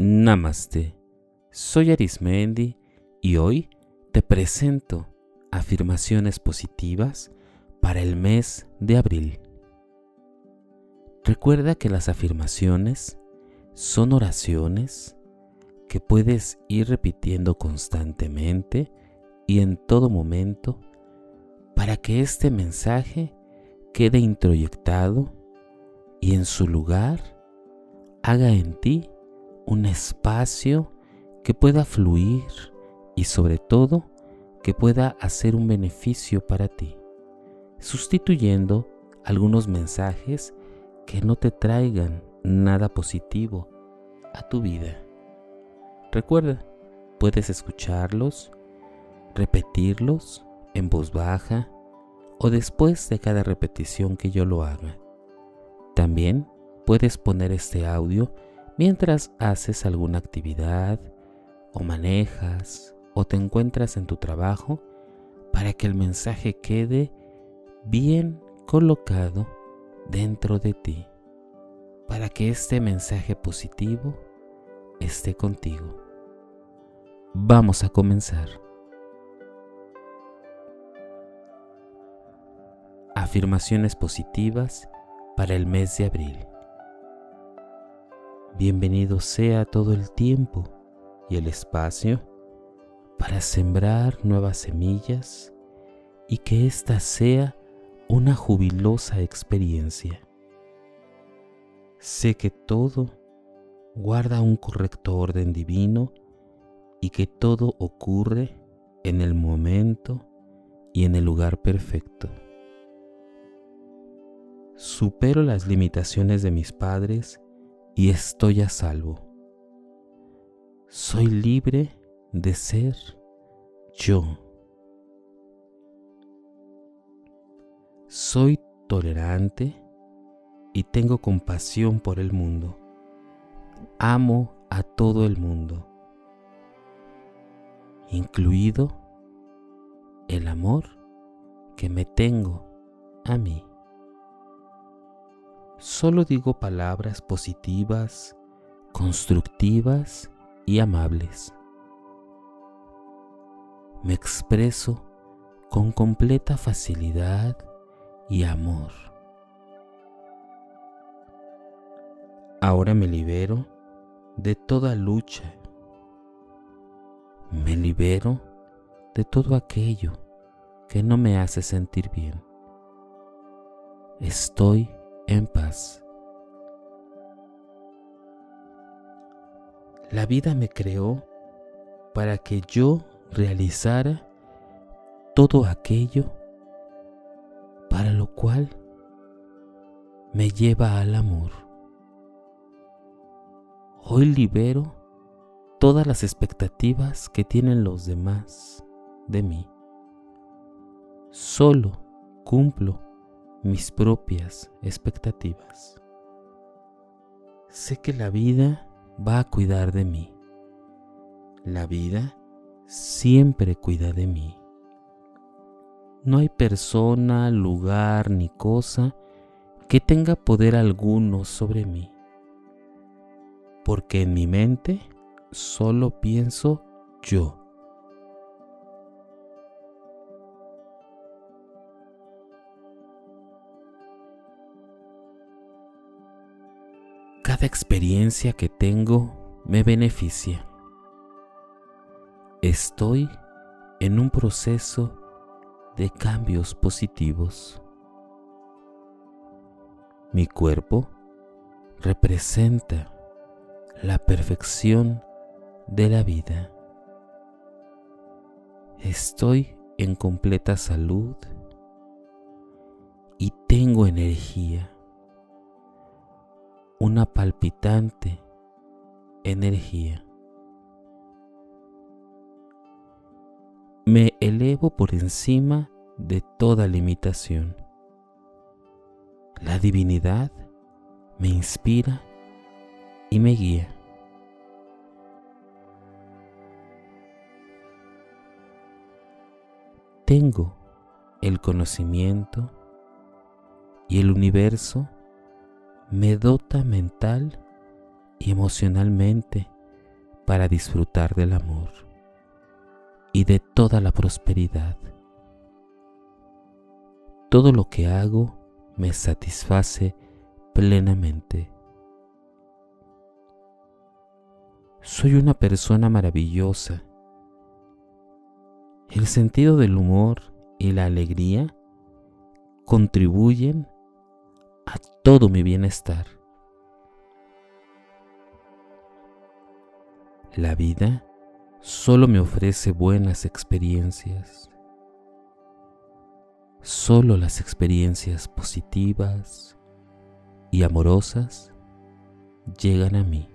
Namaste. Soy Arismendi y hoy te presento afirmaciones positivas para el mes de abril. Recuerda que las afirmaciones son oraciones que puedes ir repitiendo constantemente y en todo momento para que este mensaje quede introyectado y en su lugar haga en ti un espacio que pueda fluir y sobre todo que pueda hacer un beneficio para ti, sustituyendo algunos mensajes que no te traigan nada positivo a tu vida. Recuerda, puedes escucharlos, repetirlos en voz baja o después de cada repetición que yo lo haga. También puedes poner este audio mientras haces alguna actividad o manejas o te encuentras en tu trabajo para que el mensaje quede bien colocado dentro de ti, para que este mensaje positivo esté contigo. Vamos a comenzar. Afirmaciones positivas para el mes de abril. Bienvenido sea todo el tiempo y el espacio para sembrar nuevas semillas y que ésta sea una jubilosa experiencia. Sé que todo guarda un correcto orden divino y que todo ocurre en el momento y en el lugar perfecto. Supero las limitaciones de mis padres y estoy a salvo. Soy libre de ser yo. Soy tolerante y tengo compasión por el mundo. Amo a todo el mundo, incluido el amor que me tengo a mí. Solo digo palabras positivas, constructivas y amables. Me expreso con completa facilidad y amor. Ahora me libero de toda lucha. Me libero de todo aquello que no me hace sentir bien. Estoy en paz. La vida me creó para que yo realizara todo aquello para lo cual me lleva al amor. Hoy libero todas las expectativas que tienen los demás de mí. Solo cumplo mis propias expectativas. Sé que la vida va a cuidar de mí. La vida siempre cuida de mí. No hay persona, lugar ni cosa que tenga poder alguno sobre mí. Porque en mi mente solo pienso yo. Cada experiencia que tengo me beneficia. Estoy en un proceso de cambios positivos. Mi cuerpo representa la perfección de la vida. Estoy en completa salud y tengo energía una palpitante energía. Me elevo por encima de toda limitación. La divinidad me inspira y me guía. Tengo el conocimiento y el universo me dota mental y emocionalmente para disfrutar del amor y de toda la prosperidad. Todo lo que hago me satisface plenamente. Soy una persona maravillosa. El sentido del humor y la alegría contribuyen a todo mi bienestar. La vida solo me ofrece buenas experiencias. Solo las experiencias positivas y amorosas llegan a mí.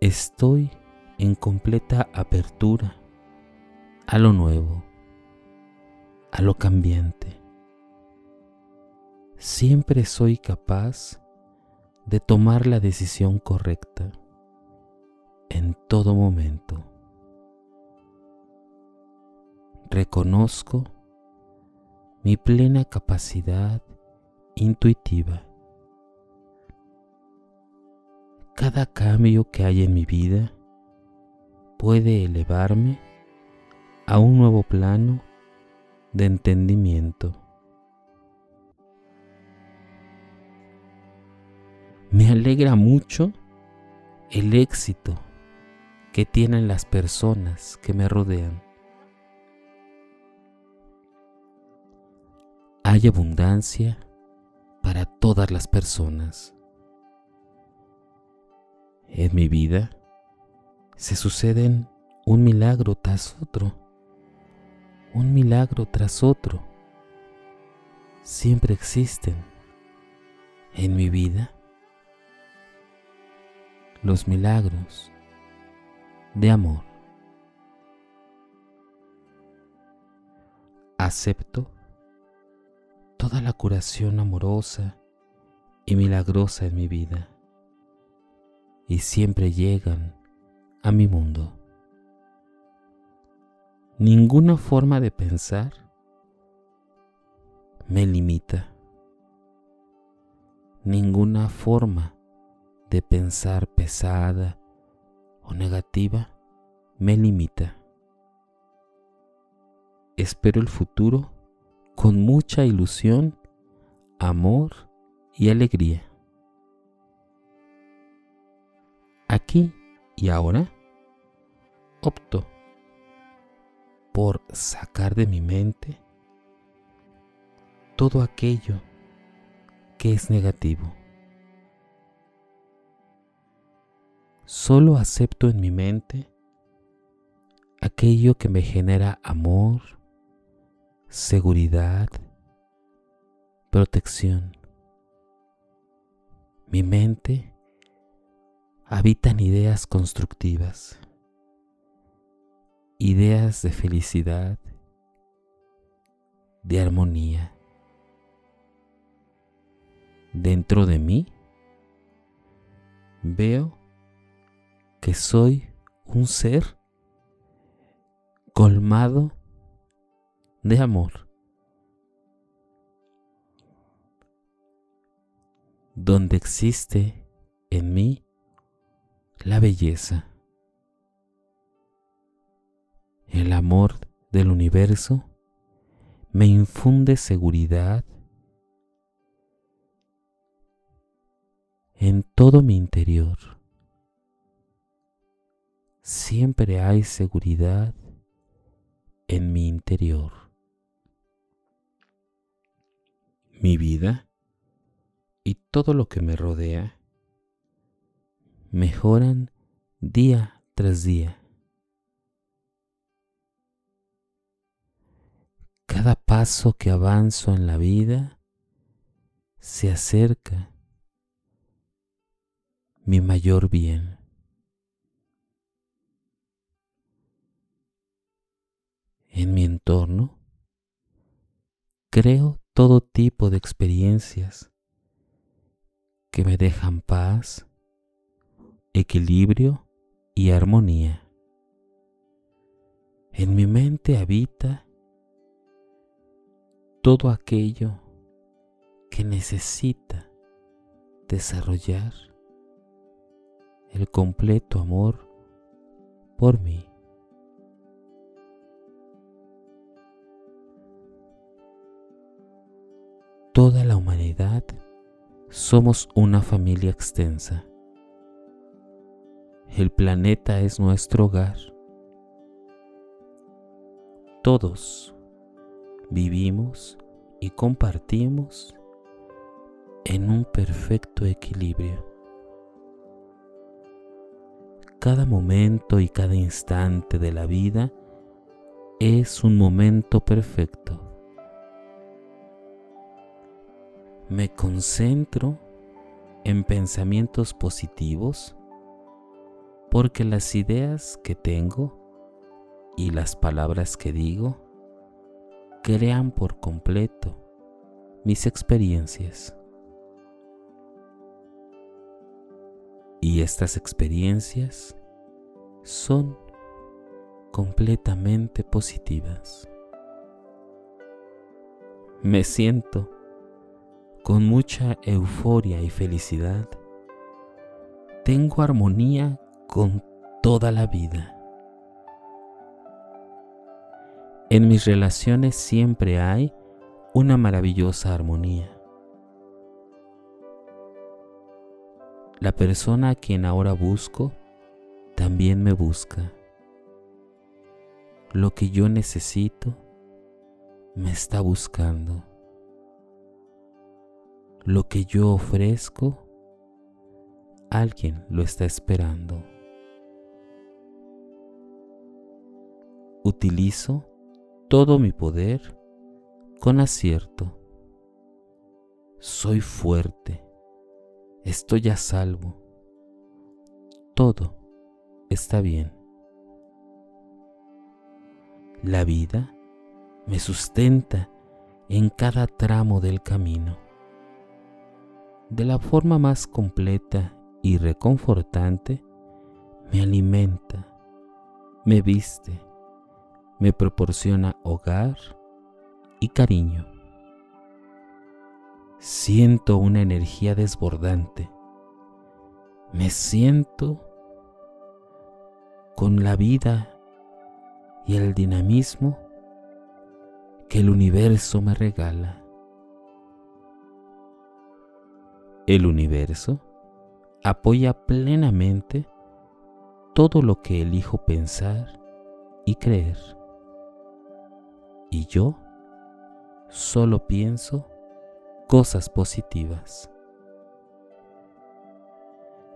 Estoy en completa apertura a lo nuevo, a lo cambiante. Siempre soy capaz de tomar la decisión correcta en todo momento. Reconozco mi plena capacidad intuitiva. Cada cambio que hay en mi vida puede elevarme a un nuevo plano de entendimiento. Me alegra mucho el éxito que tienen las personas que me rodean. Hay abundancia para todas las personas. En mi vida se suceden un milagro tras otro, un milagro tras otro. Siempre existen en mi vida los milagros de amor. Acepto toda la curación amorosa y milagrosa en mi vida y siempre llegan a mi mundo. Ninguna forma de pensar me limita. Ninguna forma de pensar pesada o negativa me limita. Espero el futuro con mucha ilusión, amor y alegría. Aquí y ahora opto por sacar de mi mente todo aquello que es negativo. Solo acepto en mi mente aquello que me genera amor, seguridad, protección. Mi mente habitan ideas constructivas, ideas de felicidad, de armonía. Dentro de mí veo que soy un ser colmado de amor, donde existe en mí la belleza, amor del universo me infunde seguridad en todo mi interior. Siempre hay seguridad en mi interior. Mi vida y todo lo que me rodea mejoran día tras día. Cada paso que avanzo en la vida se acerca mi mayor bien. En mi entorno creo todo tipo de experiencias que me dejan paz, equilibrio y armonía. En mi mente habita todo aquello que necesita desarrollar el completo amor por mí. Toda la humanidad somos una familia extensa. El planeta es nuestro hogar. Todos vivimos y compartimos en un perfecto equilibrio. Cada momento y cada instante de la vida es un momento perfecto. Me concentro en pensamientos positivos porque las ideas que tengo y las palabras que digo crean por completo mis experiencias. Y estas experiencias son completamente positivas. Me siento con mucha euforia y felicidad. Tengo armonía con toda la vida. En mis relaciones siempre hay una maravillosa armonía. La persona a quien ahora busco también me busca. Lo que yo necesito me está buscando. Lo que yo ofrezco, alguien lo está esperando. Utilizo todo mi poder con acierto. Soy fuerte Estoy a salvo. Todo está bien. La vida me sustenta en cada tramo del camino. De la forma más completa y reconfortante, me alimenta, me viste, me proporciona hogar y cariño. Siento una energía desbordante. Me siento con la vida y el dinamismo que el universo me regala. El universo apoya plenamente todo lo que elijo pensar y creer. Y yo solo pienso cosas positivas.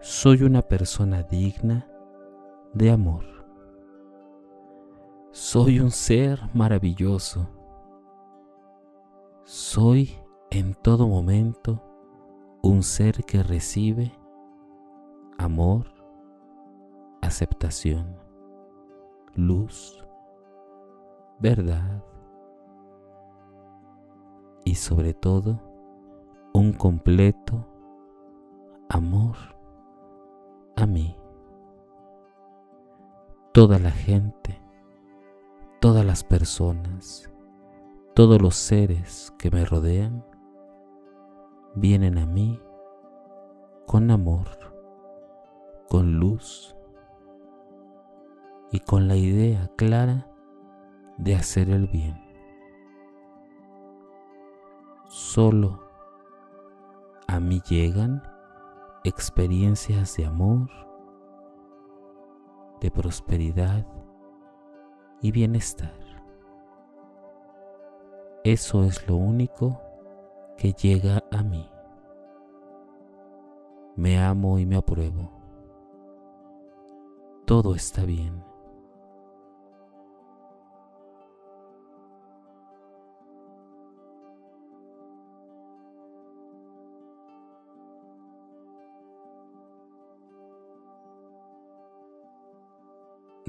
Soy una persona digna de amor. Soy un ser maravilloso. Soy en todo momento un ser que recibe amor, aceptación, luz, verdad y sobre todo un completo amor a mí. Toda la gente, todas las personas, todos los seres que me rodean vienen a mí con amor, con luz y con la idea clara de hacer el bien. Solo a mí llegan experiencias de amor, de prosperidad y bienestar. Eso es lo único que llega a mí. Me amo y me apruebo. Todo está bien.